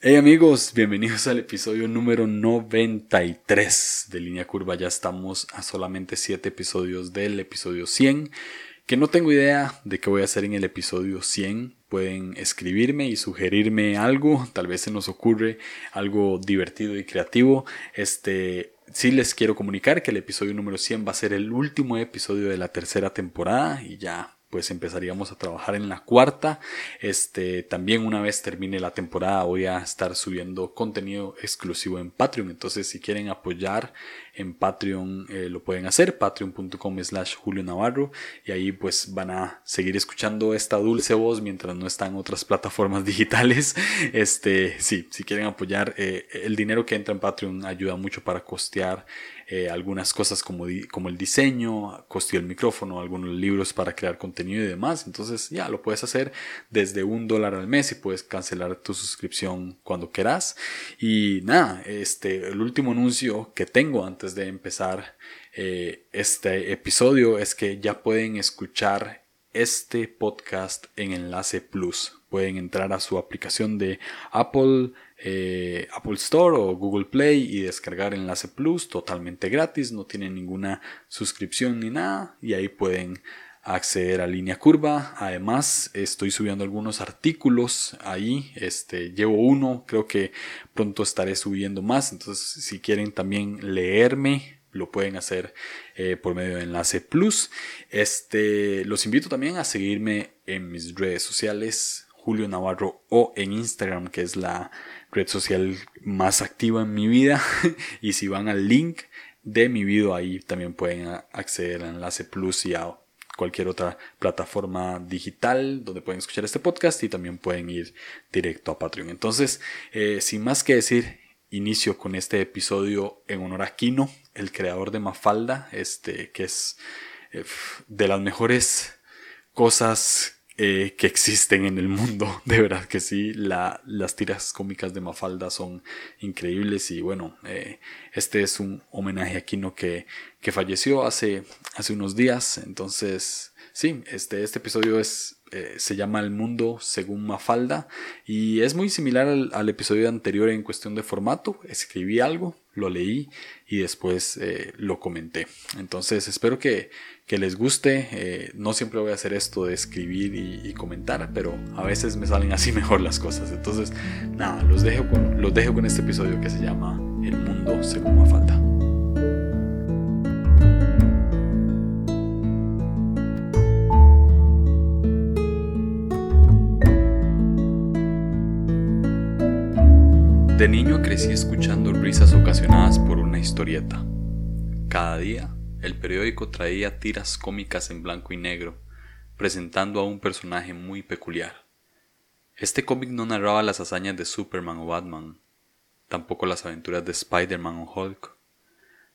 Hey amigos, bienvenidos al episodio número 93 de Línea Curva. Ya estamos a solamente 7 episodios del episodio 100. Que no tengo idea de qué voy a hacer en el episodio 100. Pueden escribirme y sugerirme algo. Tal vez se nos ocurre algo divertido y creativo. Este, sí les quiero comunicar que el episodio número 100 va a ser el último episodio de la tercera temporada y ya pues empezaríamos a trabajar en la cuarta. Este, también una vez termine la temporada voy a estar subiendo contenido exclusivo en Patreon. Entonces si quieren apoyar en Patreon eh, lo pueden hacer, patreon.com slash Julio Navarro y ahí pues van a seguir escuchando esta dulce voz mientras no están otras plataformas digitales. Este, sí, si quieren apoyar, eh, el dinero que entra en Patreon ayuda mucho para costear eh, algunas cosas como, como el diseño, costeo el micrófono, algunos libros para crear contenido y demás. Entonces ya lo puedes hacer desde un dólar al mes y puedes cancelar tu suscripción cuando quieras. Y nada, este, el último anuncio que tengo antes de empezar eh, este episodio es que ya pueden escuchar este podcast en Enlace Plus. Pueden entrar a su aplicación de Apple eh, Apple Store o Google Play y descargar Enlace Plus totalmente gratis, no tienen ninguna suscripción ni nada y ahí pueden acceder a línea curva. Además, estoy subiendo algunos artículos ahí. Este, llevo uno, creo que pronto estaré subiendo más. Entonces, si quieren también leerme, lo pueden hacer eh, por medio de Enlace Plus. Este, los invito también a seguirme en mis redes sociales, Julio Navarro, o en Instagram, que es la red social más activa en mi vida. y si van al link de mi video ahí también pueden acceder a Enlace Plus y a cualquier otra plataforma digital donde pueden escuchar este podcast y también pueden ir directo a Patreon. Entonces, eh, sin más que decir, inicio con este episodio en honor a Kino, el creador de Mafalda, este, que es eh, de las mejores cosas eh, que existen en el mundo. De verdad que sí, la, las tiras cómicas de Mafalda son increíbles y bueno, eh, este es un homenaje a Kino que, que falleció hace, hace unos días. Entonces, sí, este, este episodio es, eh, se llama El Mundo según Mafalda y es muy similar al, episodio anterior en cuestión de formato. Escribí algo, lo leí y después lo comenté. Entonces espero que, que les guste. Eh, no siempre voy a hacer esto de escribir y, comentar, pero a veces me salen así mejor las cosas. Entonces, nada, los dejo con, los dejo con este episodio que se llama El mundo según falta De niño crecí escuchando risas ocasionadas por una historieta. Cada día el periódico traía tiras cómicas en blanco y negro, presentando a un personaje muy peculiar. Este cómic no narraba las hazañas de Superman o Batman, tampoco las aventuras de Spider-Man o Hulk.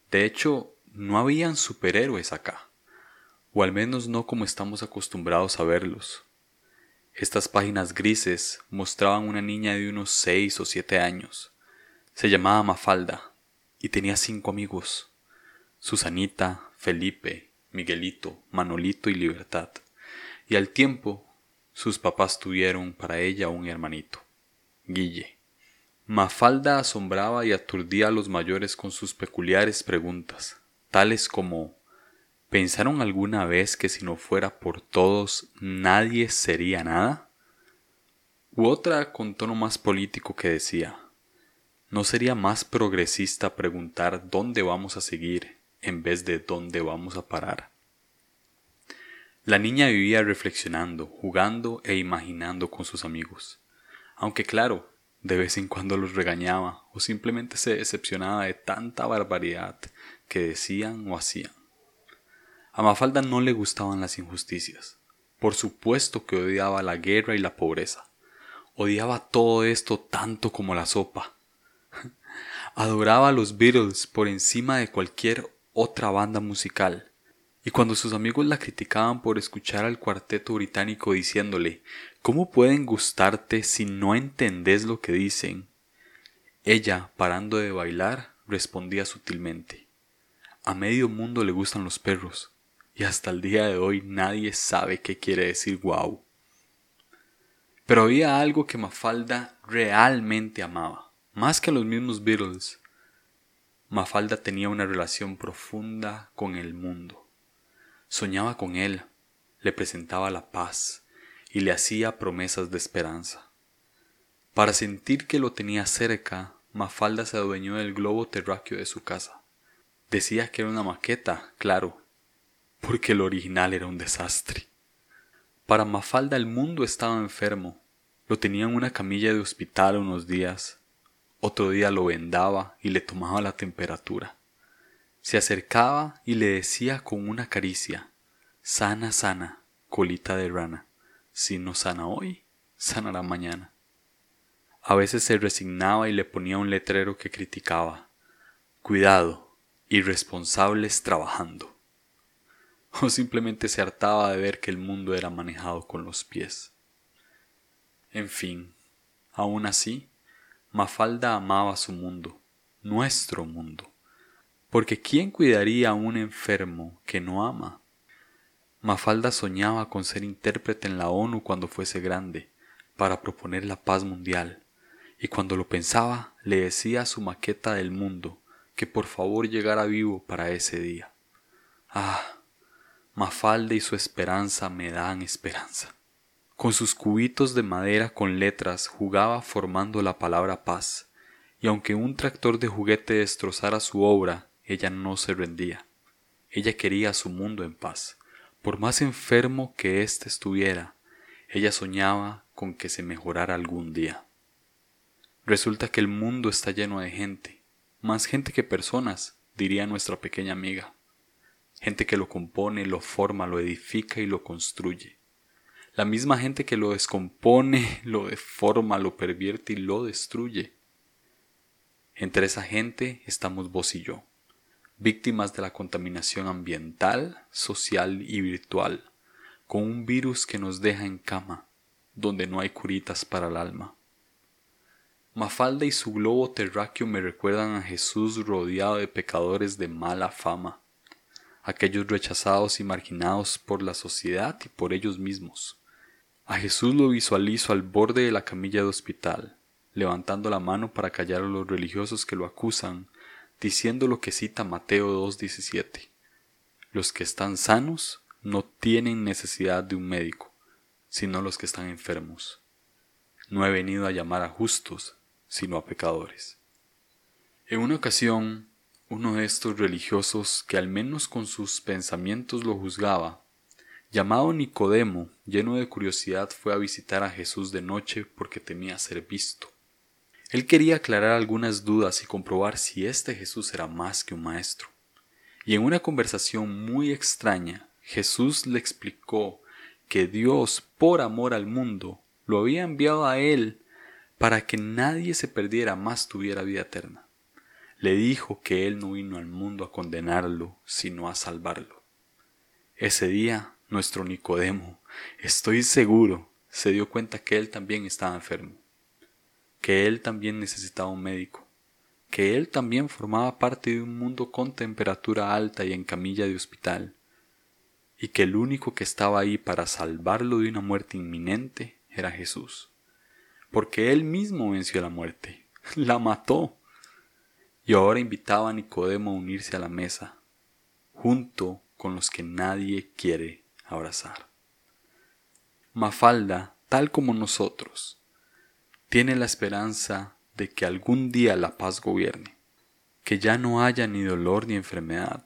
De hecho, no habían superhéroes acá, o al menos no como estamos acostumbrados a verlos. Estas páginas grises mostraban una niña de unos seis o siete años. Se llamaba Mafalda y tenía cinco amigos. Susanita, Felipe, Miguelito, Manolito y Libertad. Y al tiempo, sus papás tuvieron para ella un hermanito, Guille. Mafalda asombraba y aturdía a los mayores con sus peculiares preguntas, tales como ¿Pensaron alguna vez que si no fuera por todos nadie sería nada? U otra con tono más político que decía ¿No sería más progresista preguntar dónde vamos a seguir en vez de dónde vamos a parar. La niña vivía reflexionando, jugando e imaginando con sus amigos, aunque claro, de vez en cuando los regañaba o simplemente se decepcionaba de tanta barbaridad que decían o hacían. A Mafalda no le gustaban las injusticias. Por supuesto que odiaba la guerra y la pobreza. Odiaba todo esto tanto como la sopa. Adoraba a los Beatles por encima de cualquier otra banda musical, y cuando sus amigos la criticaban por escuchar al cuarteto británico diciéndole ¿Cómo pueden gustarte si no entendés lo que dicen? Ella, parando de bailar, respondía sutilmente A medio mundo le gustan los perros, y hasta el día de hoy nadie sabe qué quiere decir guau. Pero había algo que Mafalda realmente amaba, más que los mismos Beatles. Mafalda tenía una relación profunda con el mundo. Soñaba con él, le presentaba la paz y le hacía promesas de esperanza. Para sentir que lo tenía cerca, Mafalda se adueñó del globo terráqueo de su casa. Decía que era una maqueta, claro, porque el original era un desastre. Para Mafalda el mundo estaba enfermo. Lo tenía en una camilla de hospital unos días. Otro día lo vendaba y le tomaba la temperatura. Se acercaba y le decía con una caricia, sana, sana, colita de rana. Si no sana hoy, sanará mañana. A veces se resignaba y le ponía un letrero que criticaba. Cuidado, irresponsables trabajando o simplemente se hartaba de ver que el mundo era manejado con los pies. En fin, aún así, Mafalda amaba su mundo, nuestro mundo, porque ¿quién cuidaría a un enfermo que no ama? Mafalda soñaba con ser intérprete en la ONU cuando fuese grande, para proponer la paz mundial, y cuando lo pensaba le decía a su maqueta del mundo que por favor llegara vivo para ese día. Ah, Mafalda y su esperanza me dan esperanza. Con sus cubitos de madera con letras jugaba formando la palabra paz, y aunque un tractor de juguete destrozara su obra, ella no se rendía. Ella quería su mundo en paz. Por más enfermo que éste estuviera, ella soñaba con que se mejorara algún día. Resulta que el mundo está lleno de gente, más gente que personas, diría nuestra pequeña amiga gente que lo compone, lo forma, lo edifica y lo construye. La misma gente que lo descompone, lo deforma, lo pervierte y lo destruye. Entre esa gente estamos vos y yo, víctimas de la contaminación ambiental, social y virtual, con un virus que nos deja en cama, donde no hay curitas para el alma. Mafalda y su globo terráqueo me recuerdan a Jesús rodeado de pecadores de mala fama, aquellos rechazados y marginados por la sociedad y por ellos mismos. A Jesús lo visualizo al borde de la camilla de hospital, levantando la mano para callar a los religiosos que lo acusan, diciendo lo que cita Mateo 2.17. Los que están sanos no tienen necesidad de un médico, sino los que están enfermos. No he venido a llamar a justos, sino a pecadores. En una ocasión, uno de estos religiosos que al menos con sus pensamientos lo juzgaba, llamado Nicodemo, lleno de curiosidad, fue a visitar a Jesús de noche porque temía ser visto. Él quería aclarar algunas dudas y comprobar si este Jesús era más que un maestro. Y en una conversación muy extraña, Jesús le explicó que Dios, por amor al mundo, lo había enviado a él para que nadie se perdiera más tuviera vida eterna le dijo que él no vino al mundo a condenarlo, sino a salvarlo. Ese día, nuestro Nicodemo, estoy seguro, se dio cuenta que él también estaba enfermo, que él también necesitaba un médico, que él también formaba parte de un mundo con temperatura alta y en camilla de hospital, y que el único que estaba ahí para salvarlo de una muerte inminente era Jesús, porque él mismo venció la muerte, la mató y ahora invitaba a Nicodemo a unirse a la mesa, junto con los que nadie quiere abrazar. Mafalda, tal como nosotros, tiene la esperanza de que algún día la paz gobierne, que ya no haya ni dolor ni enfermedad,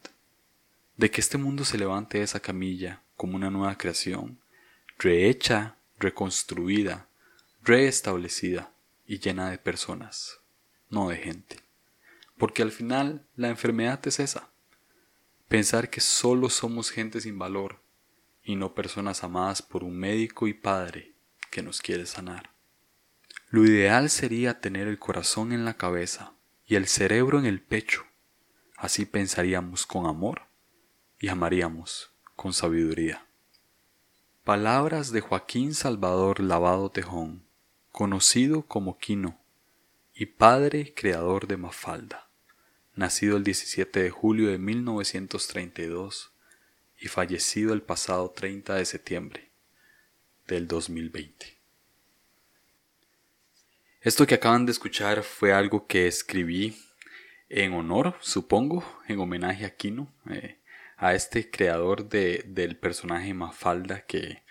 de que este mundo se levante de esa camilla como una nueva creación, rehecha, reconstruida, reestablecida y llena de personas, no de gente. Porque al final la enfermedad es esa. Pensar que solo somos gente sin valor y no personas amadas por un médico y padre que nos quiere sanar. Lo ideal sería tener el corazón en la cabeza y el cerebro en el pecho. Así pensaríamos con amor y amaríamos con sabiduría. Palabras de Joaquín Salvador Lavado Tejón, conocido como Quino y padre creador de Mafalda nacido el 17 de julio de 1932 y fallecido el pasado 30 de septiembre del 2020. Esto que acaban de escuchar fue algo que escribí en honor, supongo, en homenaje a Kino, eh, a este creador de, del personaje Mafalda que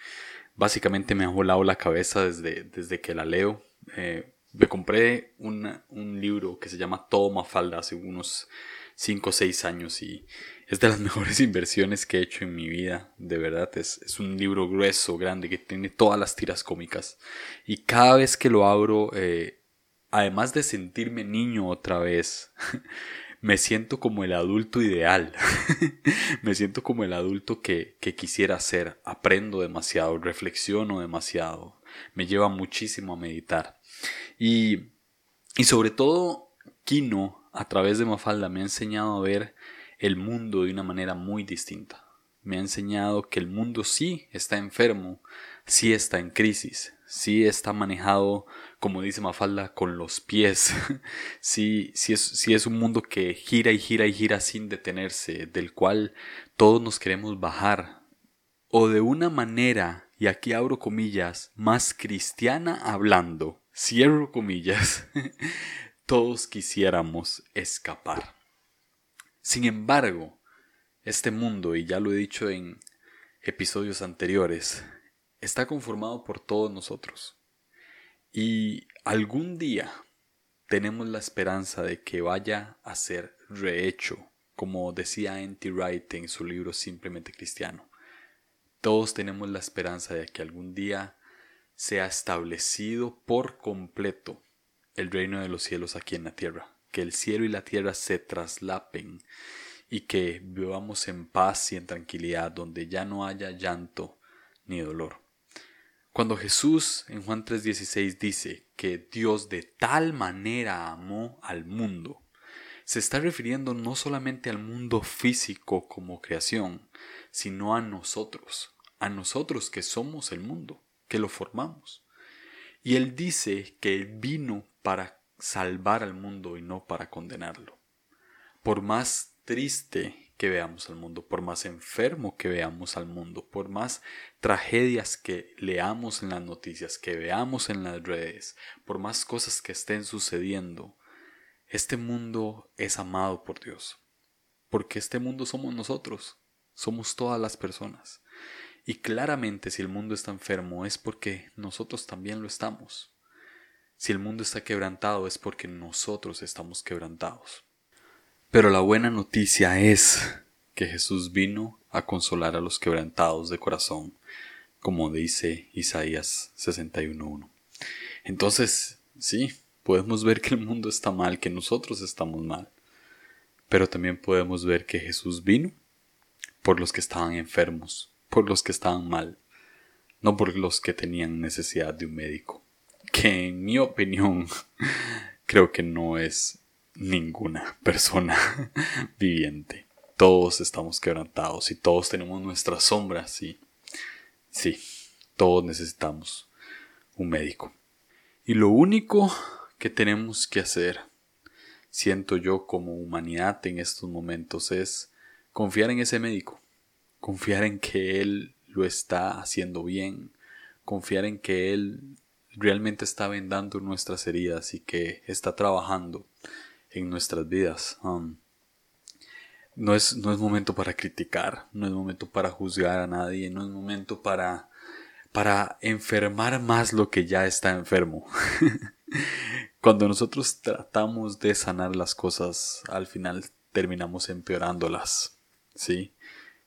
básicamente me ha volado la cabeza desde, desde que la leo. Eh, me compré un libro que se llama Todo Mafalda hace unos 5 o 6 años y es de las mejores inversiones que he hecho en mi vida, de verdad. Es, es, un libro grueso, grande, que tiene todas las tiras cómicas. Y cada vez que lo abro, eh, además de sentirme niño otra vez, me siento como el adulto ideal. me siento como el adulto que, que quisiera ser. Aprendo demasiado, reflexiono demasiado. Me lleva muchísimo a meditar. Y, y sobre todo, Kino, a través de Mafalda, me ha enseñado a ver el mundo de una manera muy distinta. Me ha enseñado que el mundo sí está enfermo, sí está en crisis, sí está manejado, como dice Mafalda, con los pies. sí, sí, es, sí es un mundo que gira y gira y gira sin detenerse, del cual todos nos queremos bajar. O de una manera, y aquí abro comillas, más cristiana hablando, cierro comillas, todos quisiéramos escapar. Sin embargo, este mundo, y ya lo he dicho en episodios anteriores, está conformado por todos nosotros. Y algún día tenemos la esperanza de que vaya a ser rehecho, como decía N.T. Wright en su libro Simplemente Cristiano. Todos tenemos la esperanza de que algún día sea establecido por completo el reino de los cielos aquí en la tierra que el cielo y la tierra se traslapen y que vivamos en paz y en tranquilidad, donde ya no haya llanto ni dolor. Cuando Jesús en Juan 3:16 dice que Dios de tal manera amó al mundo, se está refiriendo no solamente al mundo físico como creación, sino a nosotros, a nosotros que somos el mundo, que lo formamos. Y Él dice que vino para salvar al mundo y no para condenarlo. Por más triste que veamos al mundo, por más enfermo que veamos al mundo, por más tragedias que leamos en las noticias, que veamos en las redes, por más cosas que estén sucediendo, este mundo es amado por Dios. Porque este mundo somos nosotros, somos todas las personas. Y claramente si el mundo está enfermo es porque nosotros también lo estamos. Si el mundo está quebrantado es porque nosotros estamos quebrantados. Pero la buena noticia es que Jesús vino a consolar a los quebrantados de corazón, como dice Isaías 61.1. Entonces, sí, podemos ver que el mundo está mal, que nosotros estamos mal, pero también podemos ver que Jesús vino por los que estaban enfermos, por los que estaban mal, no por los que tenían necesidad de un médico que en mi opinión creo que no es ninguna persona viviente. Todos estamos quebrantados y todos tenemos nuestras sombras y sí, todos necesitamos un médico. Y lo único que tenemos que hacer, siento yo como humanidad en estos momentos, es confiar en ese médico, confiar en que él lo está haciendo bien, confiar en que él realmente está vendando nuestras heridas y que está trabajando en nuestras vidas. Um, no, es, no es momento para criticar, no es momento para juzgar a nadie, no es momento para, para enfermar más lo que ya está enfermo. Cuando nosotros tratamos de sanar las cosas, al final terminamos empeorándolas. ¿sí?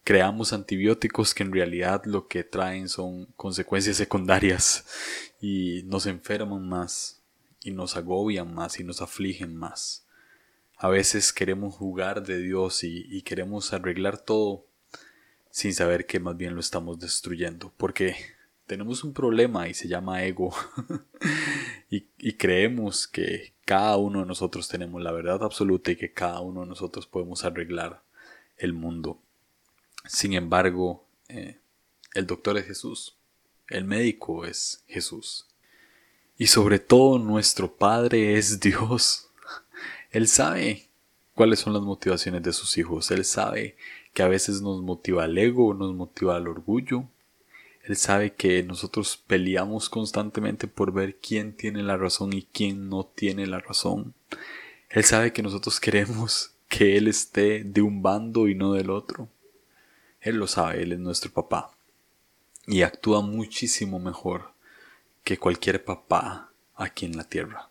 Creamos antibióticos que en realidad lo que traen son consecuencias secundarias y nos enferman más y nos agobian más y nos afligen más. A veces queremos jugar de Dios y, queremos arreglar todo sin saber que más bien lo estamos destruyendo porque tenemos un problema y se llama ego y, creemos que cada uno de nosotros tenemos la verdad absoluta y que cada uno de nosotros podemos arreglar el mundo sin embargo, eh, el doctor es Jesús, el médico es Jesús. Y sobre todo nuestro Padre es Dios. Él sabe cuáles son las motivaciones de sus hijos. Él sabe que a veces nos motiva el ego, nos motiva el orgullo. Él sabe que nosotros peleamos constantemente por ver quién tiene la razón y quién no tiene la razón. Él sabe que nosotros queremos que Él esté de un bando y no del otro. Él lo sabe, Él es nuestro papá. Y actúa muchísimo mejor que cualquier papá aquí en la tierra.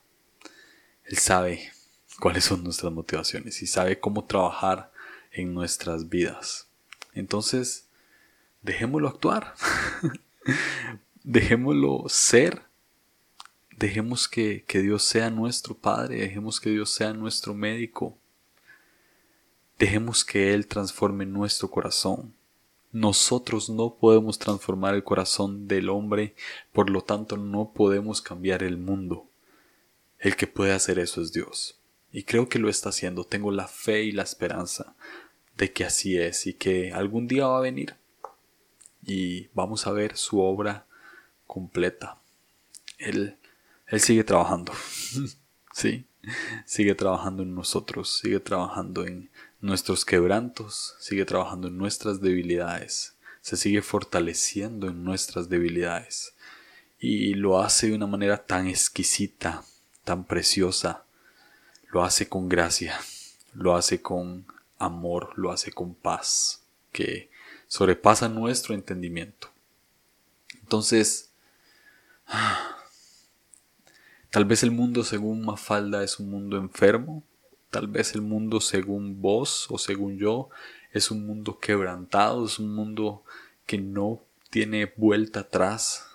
Él sabe cuáles son nuestras motivaciones y sabe cómo trabajar en nuestras vidas. Entonces, dejémoslo actuar. dejémoslo ser. Dejemos que, que Dios sea nuestro Padre. Dejemos que Dios sea nuestro médico. Dejemos que Él transforme nuestro corazón. Nosotros no podemos transformar el corazón del hombre, por lo tanto no podemos cambiar el mundo. El que puede hacer eso es Dios. Y creo que lo está haciendo. Tengo la fe y la esperanza de que así es y que algún día va a venir y vamos a ver su obra completa. Él, él sigue trabajando. sí, sigue trabajando en nosotros, sigue trabajando en nuestros quebrantos, sigue trabajando en nuestras debilidades, se sigue fortaleciendo en nuestras debilidades y lo hace de una manera tan exquisita, tan preciosa, lo hace con gracia, lo hace con amor, lo hace con paz, que sobrepasa nuestro entendimiento. Entonces, tal vez el mundo según Mafalda es un mundo enfermo, tal vez el mundo según vos o según yo es un mundo quebrantado, es un mundo que no tiene vuelta atrás,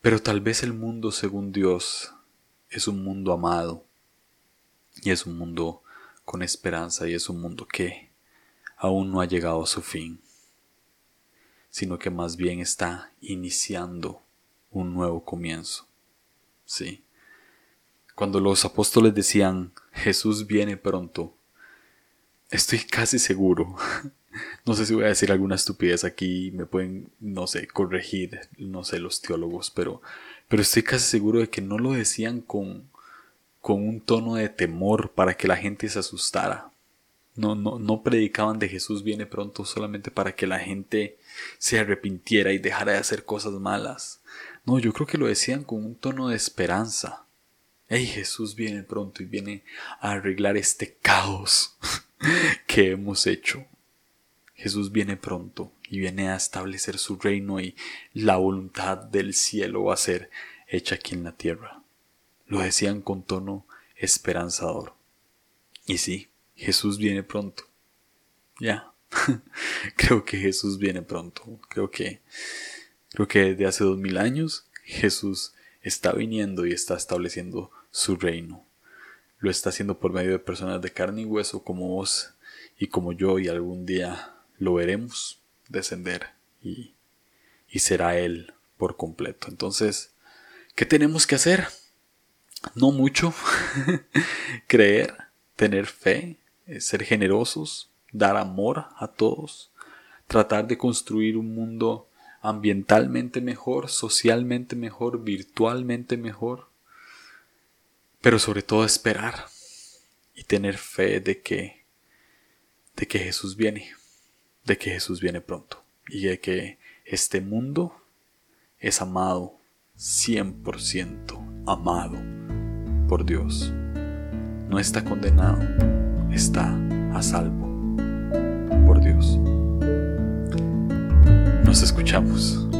pero tal vez el mundo según Dios es un mundo amado y es un mundo con esperanza y es un mundo que aún no ha llegado a su fin, sino que más bien está iniciando un nuevo comienzo. Sí. Cuando los apóstoles decían Jesús viene pronto, estoy casi seguro. No sé si voy a decir alguna estupidez aquí, me pueden, no sé, corregir, no sé, los teólogos, pero, pero estoy casi seguro de que no lo decían con, con un tono de temor para que la gente se asustara. No, no, no predicaban de Jesús viene pronto solamente para que la gente se arrepintiera y dejara de hacer cosas malas. No, yo creo que lo decían con un tono de esperanza. Hey, Jesús viene pronto y viene a arreglar este caos que hemos hecho. Jesús viene pronto y viene a establecer su reino y la voluntad del cielo va a ser hecha aquí en la tierra. Lo decían con tono esperanzador. Y sí, Jesús viene pronto. Ya. creo que Jesús viene pronto. Creo que creo que desde hace dos mil años Jesús está viniendo y está estableciendo su reino. Lo está haciendo por medio de personas de carne y hueso como vos y como yo y algún día lo veremos descender y, y será Él por completo. Entonces, ¿qué tenemos que hacer? no mucho, creer, tener fe, eh, ser generosos, dar amor a todos, tratar de construir un mundo ambientalmente mejor, socialmente mejor, virtualmente mejor, pero sobre todo esperar y tener fe de que de que Jesús viene, de que Jesús viene pronto y de que este mundo es amado 100% amado por Dios. No está condenado, está a salvo por Dios. Nos escuchamos.